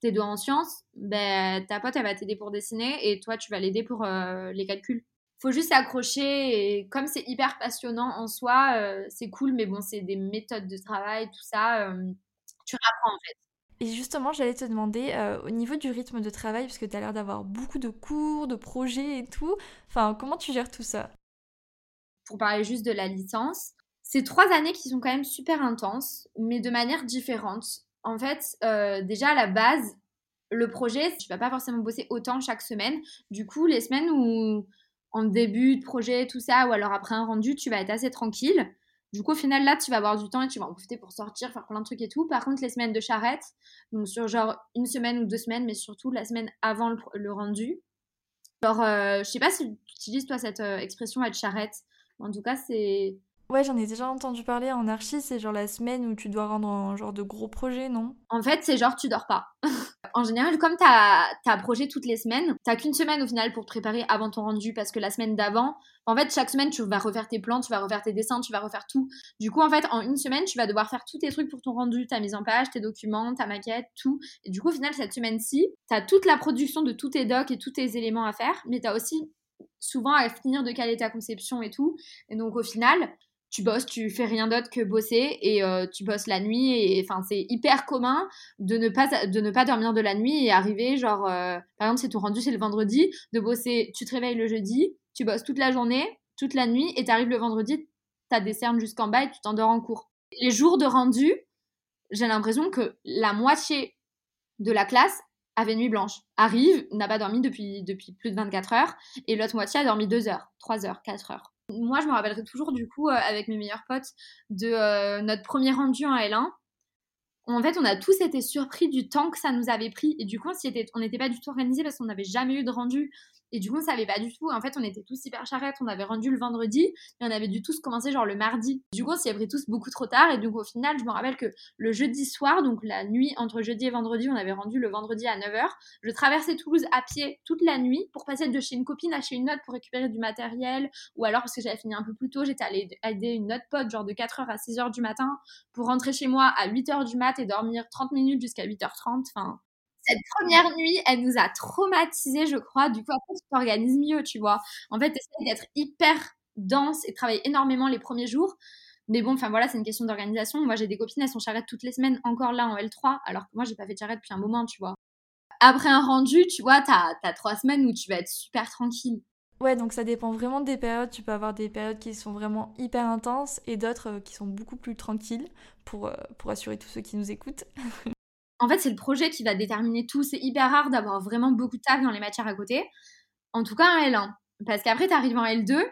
tu es douée en sciences, ben, ta pote, elle va t'aider pour dessiner. Et toi, tu vas l'aider pour les calculs faut juste s'accrocher et comme c'est hyper passionnant en soi, c'est cool, mais bon, c'est des méthodes de travail, tout ça tu rapprends en fait.
Et justement, j'allais te demander, euh, au niveau du rythme de travail, parce que tu as l'air d'avoir beaucoup de cours, de projets et tout, enfin, comment tu gères tout ça?
Pour parler juste de la licence, c'est trois années qui sont quand même super intenses, mais de manière différente. En fait, euh, déjà à la base, le projet, tu vas pas forcément bosser autant chaque semaine. Du coup, les semaines où en début de projet, tout ça, ou alors après un rendu, tu vas être assez tranquille. Du coup, au final, là, tu vas avoir du temps et tu vas en profiter pour sortir, faire plein de trucs et tout. Par contre, les semaines de charrette, donc sur genre une semaine ou deux semaines, mais surtout la semaine avant le, rendu. Alors, euh, je sais pas si tu utilises toi cette euh, expression être charrette. En tout cas, c'est.
Ouais, j'en ai déjà entendu parler en archi, c'est genre la semaine où tu dois rendre un genre de gros projet, non?
En fait, c'est genre tu dors pas. (laughs) en général, comme tu as, projet toutes les semaines, t'as qu'une semaine au final pour te préparer avant ton rendu parce que la semaine d'avant, en fait, chaque semaine, tu vas refaire tes plans, tu vas refaire tes dessins, tu vas refaire tout. Du coup, en fait, en une semaine, tu vas devoir faire tous tes trucs pour ton rendu, ta mise en page, tes documents, ta maquette, tout. Et du coup, au final, cette semaine-ci, tu as toute la production de tous tes docs et tous tes éléments à faire, mais tu as aussi souvent à finir de caler ta conception et tout. Et donc, au final, tu bosses, tu fais rien d'autre que bosser et euh, tu bosses la nuit et enfin c'est hyper commun de ne pas de ne pas dormir de la nuit et arriver genre euh, par exemple c'est ton rendu c'est le vendredi de bosser tu te réveilles le jeudi tu bosses toute la journée toute la nuit et tu arrives le vendredi t'as des cernes jusqu'en bas et tu t'endors en cours. Les jours de rendu j'ai l'impression que la moitié de la classe avait nuit blanche. Arrive n'a pas dormi depuis depuis plus de 24 heures et l'autre moitié a dormi 2 heures 3 heures 4 heures moi, je me rappellerai toujours du coup euh, avec mes meilleurs potes de euh, notre premier rendu en L1. En fait, on a tous été surpris du temps que ça nous avait pris et du coup, on n'était pas du tout organisé parce qu'on n'avait jamais eu de rendu et du coup, on savait pas du tout. En fait, on était tous hyper charrettes. On avait rendu le vendredi et on avait dû tous commencer genre le mardi. Du coup, on s'y est tous beaucoup trop tard. Et donc, au final, je me rappelle que le jeudi soir, donc la nuit entre jeudi et vendredi, on avait rendu le vendredi à 9h. Je traversais Toulouse à pied toute la nuit pour passer de chez une copine à chez une autre pour récupérer du matériel. Ou alors, parce que j'avais fini un peu plus tôt, j'étais allée aider une autre pote, genre de 4h à 6h du matin, pour rentrer chez moi à 8h du mat et dormir 30 minutes jusqu'à 8h30. Enfin, cette première nuit, elle nous a traumatisés, je crois. Du coup, après, tu t'organises mieux, tu vois. En fait, essayer d'être hyper dense et travailler énormément les premiers jours. Mais bon, enfin voilà, c'est une question d'organisation. Moi, j'ai des copines, elles sont charrettes toutes les semaines, encore là en L3, alors que moi, j'ai pas fait de charrette depuis un moment, tu vois. Après un rendu, tu vois, t'as as trois semaines où tu vas être super tranquille.
Ouais, donc ça dépend vraiment des périodes. Tu peux avoir des périodes qui sont vraiment hyper intenses et d'autres euh, qui sont beaucoup plus tranquilles pour, euh, pour assurer tous ceux qui nous écoutent. (laughs)
En fait, c'est le projet qui va déterminer tout. C'est hyper rare d'avoir vraiment beaucoup de taf dans les matières à côté. En tout cas, en L1. Parce qu'après, tu arrives en L2.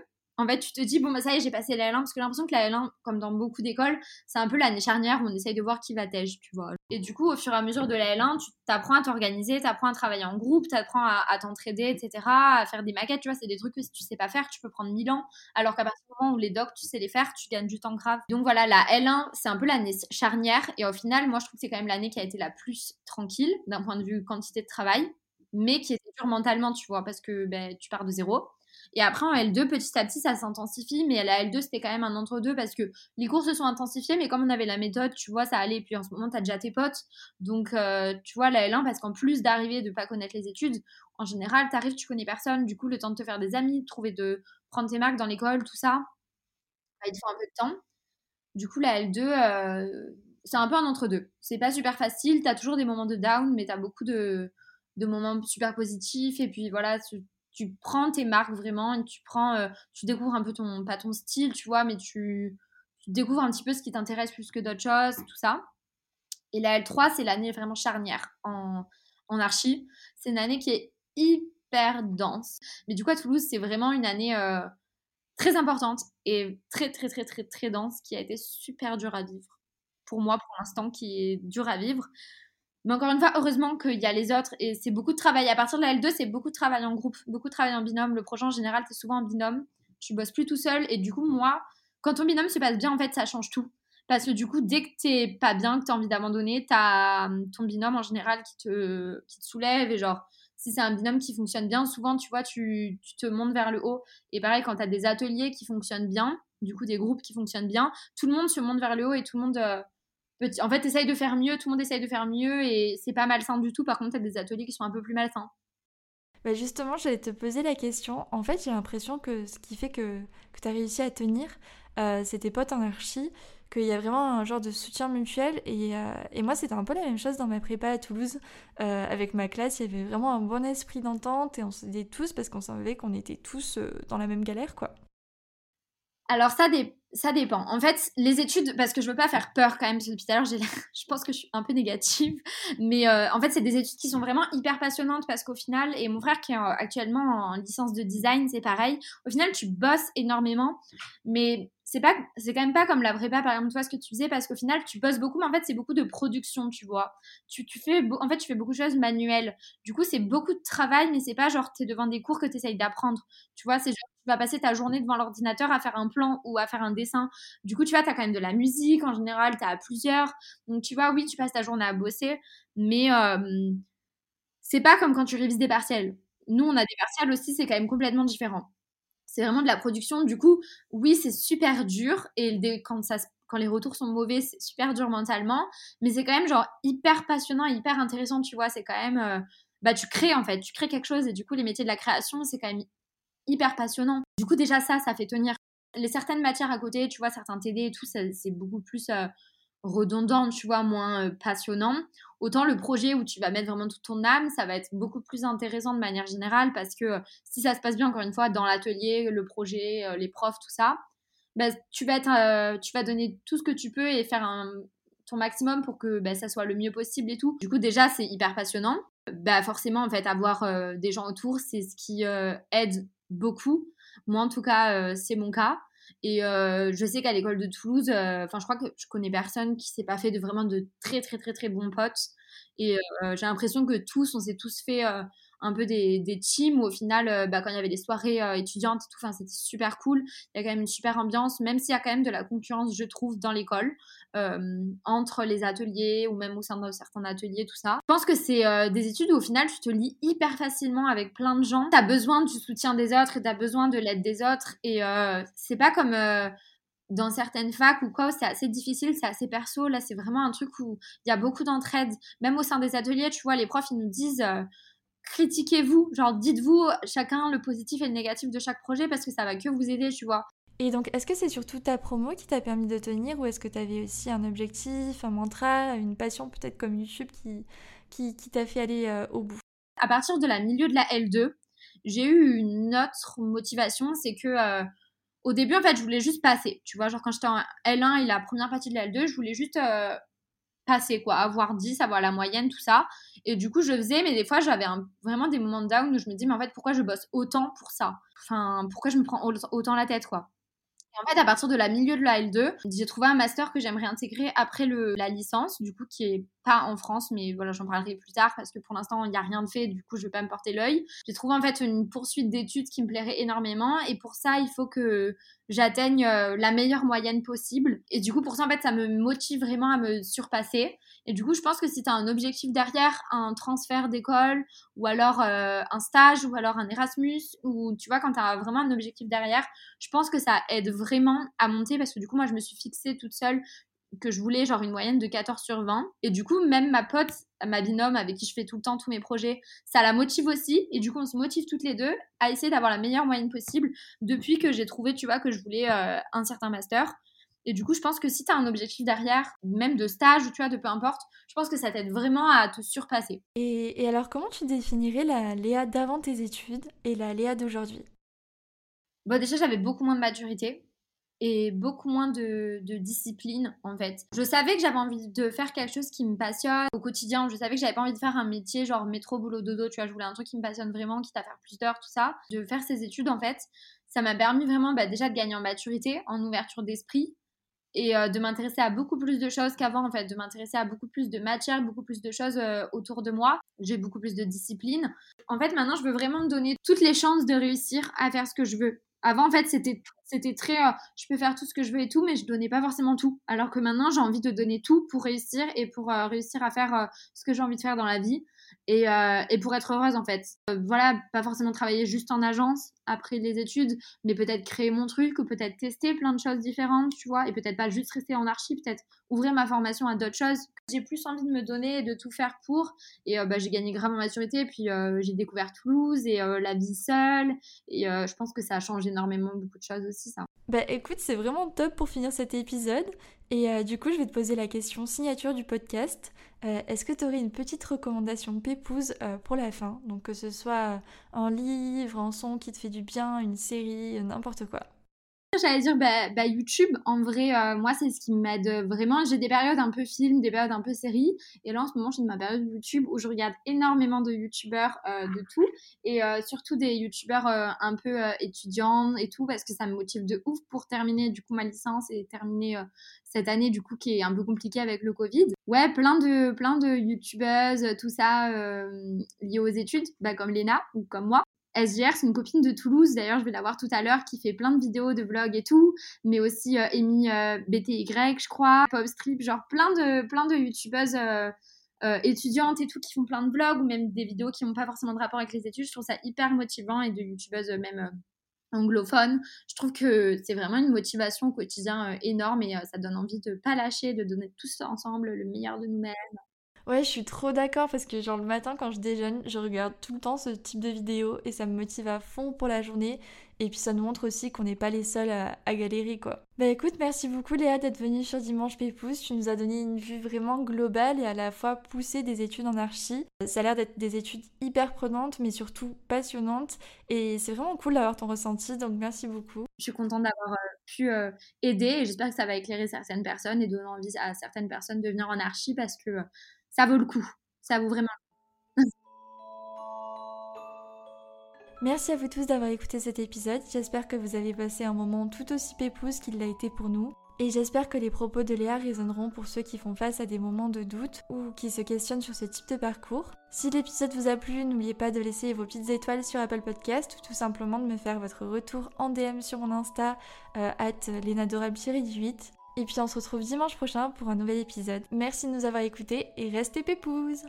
En fait, tu te dis, bon, bah, ça y est, j'ai passé la L1, parce que j'ai l'impression que la L1, comme dans beaucoup d'écoles, c'est un peu l'année charnière où on essaye de voir qui va t'aider, tu vois. Et du coup, au fur et à mesure de la L1, tu t'apprends à t'organiser, t'apprends à travailler en groupe, t'apprends à, à t'entraider, etc., à faire des maquettes, tu vois, c'est des trucs que si tu sais pas faire, tu peux prendre 1000 ans, alors qu'à partir du moment où les docs, tu sais les faire, tu gagnes du temps grave. Donc voilà, la L1, c'est un peu l'année charnière, et au final, moi, je trouve que c'est quand même l'année qui a été la plus tranquille, d'un point de vue quantité de travail, mais qui était dur mentalement, tu vois, parce que ben, tu pars de zéro. Et après, en L2, petit à petit, ça s'intensifie. Mais la L2, c'était quand même un entre-deux parce que les cours se sont intensifiés. Mais comme on avait la méthode, tu vois, ça allait. Et puis en ce moment, tu as déjà tes potes. Donc, euh, tu vois, la L1, parce qu'en plus d'arriver, de pas connaître les études, en général, tu arrives, tu connais personne. Du coup, le temps de te faire des amis, de trouver de prendre tes marques dans l'école, tout ça, bah, il te faut un peu de temps. Du coup, la L2, euh, c'est un peu un entre-deux. C'est pas super facile. Tu as toujours des moments de down, mais tu as beaucoup de, moments super positifs. Et puis voilà, tu prends tes marques vraiment tu prends, euh, tu découvres un peu ton, pas ton style, tu vois, mais tu, découvres un petit peu ce qui t'intéresse plus que d'autres choses, tout ça. Et la L3, c'est l'année vraiment charnière en, en archi. C'est une année qui est hyper dense. Mais du coup, à Toulouse, c'est vraiment une année euh, très importante et très, très, très, très, très dense qui a été super dure à vivre. Pour moi, pour l'instant, qui est dur à vivre. Mais encore une fois, heureusement qu'il y a les autres et c'est beaucoup de travail. À partir de la L2, c'est beaucoup de travail en groupe, beaucoup de travail en binôme. Le projet en général, c'est souvent en binôme. Tu bosses plus tout seul et du coup, moi, quand ton binôme se passe bien, en fait, ça change tout. Parce que du coup, dès que t'es pas bien, que t'as envie d'abandonner, t'as hum, ton binôme en général qui te, qui te soulève et genre, si c'est un binôme qui fonctionne bien, souvent, tu vois, tu, tu te montes vers le haut. Et pareil, quand t'as des ateliers qui fonctionnent bien, du coup, des groupes qui fonctionnent bien, tout le monde se monte vers le haut et tout le monde. Euh, en fait, essaye de faire mieux, tout le monde essaye de faire mieux et c'est pas malsain du tout. Par contre, t'as des ateliers qui sont un peu plus malsains.
Bah justement, j'allais te poser la question. En fait, j'ai l'impression que ce qui fait que, que tu as réussi à tenir, euh, c'est tes potes en archi, qu'il y a vraiment un genre de soutien mutuel. Et, euh, et moi, c'était un peu la même chose dans ma prépa à Toulouse. Euh, avec ma classe, il y avait vraiment un bon esprit d'entente et on s'aidait tous parce qu'on savait qu'on était tous euh, dans la même galère, quoi.
Alors, ça, dépend. En fait, les études, parce que je veux pas faire peur quand même, parce que depuis tout à l'heure, (laughs) je pense que je suis un peu négative, mais euh, en fait, c'est des études qui sont vraiment hyper passionnantes parce qu'au final, et mon frère qui est euh, actuellement en licence de design, c'est pareil, au final, tu bosses énormément, mais c'est pas c'est quand même pas comme la prépa par exemple toi ce que tu faisais parce qu'au final tu bosses beaucoup mais en fait c'est beaucoup de production tu vois. Tu, tu fais en fait tu fais beaucoup de choses manuelles. Du coup c'est beaucoup de travail mais c'est pas genre t'es devant des cours que tu essayes d'apprendre. Tu vois c'est genre tu vas passer ta journée devant l'ordinateur à faire un plan ou à faire un dessin. Du coup tu vois t'as quand même de la musique en général t'as plusieurs. Donc tu vois oui tu passes ta journée à bosser mais c'est pas comme quand tu révises des partiels. Nous on a des partiels aussi c'est quand même complètement différent c'est vraiment de la production. Du coup, oui, c'est super dur et quand, ça, quand les retours sont mauvais, c'est super dur mentalement, mais c'est quand même genre hyper passionnant, hyper intéressant, tu vois. C'est quand même, euh, bah, tu crées en fait, tu crées quelque chose et du coup, les métiers de la création, c'est quand même hyper passionnant. Du coup, déjà ça, ça fait tenir. Les certaines matières à côté, tu vois, certains TD et tout, c'est beaucoup plus euh, redondant, tu vois, moins euh, passionnant. Autant le projet où tu vas mettre vraiment toute ton âme, ça va être beaucoup plus intéressant de manière générale parce que euh, si ça se passe bien, encore une fois, dans l'atelier, le projet, euh, les profs, tout ça, bah, tu, vas être, tu vas donner tout ce que tu peux et faire ton maximum pour que bah, ça soit le mieux possible et tout. Du coup, déjà, c'est hyper passionnant. Bah, forcément, en fait, avoir des gens autour, c'est ce qui aide beaucoup. Moi, en tout cas, c'est mon cas. Et euh, je sais qu'à l'école de Toulouse, euh, enfin, je crois que je connais personne qui s'est pas fait de vraiment de très, très, très, très bons potes. Et euh, j'ai l'impression que tous, on s'est tous fait un peu des, des teams où au final, euh, bah, quand il y avait des soirées euh, étudiantes et tout, c'était super cool. Il y a quand même une super ambiance, même s'il y a quand même de la concurrence, je trouve, dans l'école, euh, entre les ateliers ou même au sein de certains ateliers, tout ça. Je pense que c'est des études où au final, tu te lis hyper facilement avec plein de gens. Tu as besoin du soutien des autres et tu as besoin de l'aide des autres. Et c'est pas comme dans certaines facs ou quoi, c'est assez difficile, c'est assez perso. Là, c'est vraiment un truc où il y a beaucoup d'entraide. Même au sein des ateliers, tu vois, les profs, ils nous disent critiquez-vous, genre dites-vous chacun le positif et le négatif de chaque projet parce que ça va que vous aider, tu vois.
Et donc, est-ce que c'est surtout ta promo qui t'a permis de tenir ou est-ce que tu avais aussi un objectif, un mantra, une passion peut-être comme YouTube qui, qui, qui t'a fait aller euh, au bout?
À partir de la milieu de la L2, j'ai eu une autre motivation, c'est que euh, au début, en fait, je voulais juste passer. Tu vois, genre quand j'étais en L1 et la première partie de la L2, je voulais juste euh, passer, quoi, avoir 10, avoir la moyenne, tout ça. Et du coup, je faisais, mais des fois, j'avais vraiment des moments de down où je me dis, mais en fait, pourquoi je bosse autant pour ça? Enfin, pourquoi je me prends autant la tête, quoi? En fait, à partir de la milieu de la L2, j'ai trouvé un master que j'aimerais intégrer après le, la licence, du coup, qui est pas en France, mais voilà, j'en parlerai plus tard parce que pour l'instant, il n'y a rien de fait, du coup, je vais pas me porter l'œil. J'ai trouvé en fait une poursuite d'études qui me plairait énormément et pour ça, il faut que j'atteigne euh, la meilleure moyenne possible. Et du coup, pour ça, en fait, ça me motive vraiment à me surpasser. Et du coup, je pense que si tu as un objectif derrière, un transfert d'école, ou alors euh, un stage, ou alors un Erasmus, ou tu vois, quand tu as vraiment un objectif derrière, je pense que ça aide vraiment à monter parce que du coup, moi, je me suis fixée toute seule que je voulais genre une moyenne de 14 sur 20. Et du coup, même ma pote, ma binôme avec qui je fais tout le temps tous mes projets, ça la motive aussi. Et du coup, on se motive toutes les deux à essayer d'avoir la meilleure moyenne possible depuis que j'ai trouvé, tu vois, que je voulais euh, un certain master. Et du coup, je pense que si tu as un objectif derrière, même de stage ou tu vois, de peu importe, je pense que ça t'aide vraiment à te surpasser.
Et, et, alors, comment tu définirais la Léa d'avant tes études et la Léa d'aujourd'hui?
Bon, déjà, j'avais beaucoup moins de maturité et beaucoup moins de, de, discipline en fait. Je savais que j'avais envie de faire quelque chose qui me passionne au quotidien. Je savais que j'avais pas envie de faire un métier genre métro boulot dodo. Tu vois, je voulais un truc qui me passionne vraiment, quitte à faire plus d'heures, tout ça. De faire ces études en fait, ça m'a permis vraiment bah, déjà de gagner en maturité, en ouverture d'esprit, et euh, de m'intéresser à beaucoup plus de choses qu'avant en fait, de m'intéresser à beaucoup plus de matières, beaucoup plus de choses euh, autour de moi. J'ai beaucoup plus de discipline. En fait, maintenant, je veux vraiment me donner toutes les chances de réussir à faire ce que je veux. Avant, en fait, c'était c'était très euh, je peux faire tout ce que je veux et tout, mais je donnais pas forcément tout. Alors que maintenant, j'ai envie de donner tout pour réussir et pour réussir à faire ce que j'ai envie de faire dans la vie et, et pour être heureuse en fait. voilà, pas forcément travailler juste en agence, après les études, mais peut-être créer mon truc ou peut-être tester plein de choses différentes, tu vois, et peut-être pas juste rester en archi, peut-être ouvrir ma formation à d'autres choses. J'ai plus envie de me donner et de tout faire pour, et euh, bah, j'ai gagné grave en maturité, puis euh, j'ai découvert Toulouse et euh, la vie seule, et je pense que ça a changé énormément beaucoup de choses aussi, ça.
Bah écoute, c'est vraiment top pour finir cet épisode. Et euh, du coup, je vais te poser la question signature du podcast. Euh, est-ce que tu aurais une petite recommandation pépouse euh, pour la fin? Donc que ce soit un livre, un son qui te fait du bien, une série, n'importe quoi.
J'allais dire bah, bah, YouTube, en vrai, euh, moi c'est ce qui m'aide vraiment. J'ai des périodes un peu film, des périodes un peu série. Et là en ce moment, j'ai ma période YouTube où je regarde énormément de YouTubeurs euh, de tout. Et euh, surtout des YouTubeurs un peu étudiants et tout, parce que ça me motive de ouf pour terminer du coup ma licence et terminer cette année du coup qui est un peu compliquée avec le Covid. Ouais, plein de, plein de YouTubeuses, tout ça lié aux études, bah, comme Léna ou comme moi. SGR, c'est une copine de Toulouse, d'ailleurs je vais la voir tout à l'heure, qui fait plein de vidéos, de vlogs et tout, mais aussi euh, Amy euh, BTY, je crois, Popstrip, genre plein de, plein de youtubeuses euh, étudiantes et tout qui font plein de vlogs ou même des vidéos qui n'ont pas forcément de rapport avec les études. Je trouve ça hyper motivant et de youtubeuses même anglophones. Je trouve que c'est vraiment une motivation au quotidien énorme et ça donne envie de pas lâcher, de donner tous ensemble le meilleur de nous-mêmes.
Ouais, je suis trop d'accord parce que genre le matin quand je déjeune, je regarde tout le temps ce type de vidéo et ça me motive à fond pour la journée. Et puis ça nous montre aussi qu'on n'est pas les seuls à, galérer quoi. Bah écoute, merci beaucoup Léa d'être venue sur Dimanche Pépouze. Tu nous as donné une vue vraiment globale et à la fois poussée des études en archi. Ça a l'air d'être des études hyper prenantes mais surtout passionnantes. Et c'est vraiment cool d'avoir ton ressenti, donc merci beaucoup.
Je suis contente d'avoir euh, pu euh, aider et j'espère que ça va éclairer certaines personnes et donner envie à certaines personnes de venir en archi parce que ça vaut le coup. Ça vaut vraiment (laughs)
Merci à vous tous d'avoir écouté cet épisode. J'espère que vous avez passé un moment tout aussi pépouze qu'il l'a été pour nous. Et j'espère que les propos de Léa résonneront pour ceux qui font face à des moments de doute ou qui se questionnent sur ce type de parcours. Si l'épisode vous a plu, n'oubliez pas de laisser vos petites étoiles sur Apple Podcast ou tout simplement de me faire votre retour en DM sur mon Insta, euh, at 8 et puis on se retrouve dimanche prochain pour un nouvel épisode. Merci de nous avoir écoutés et restez pépouses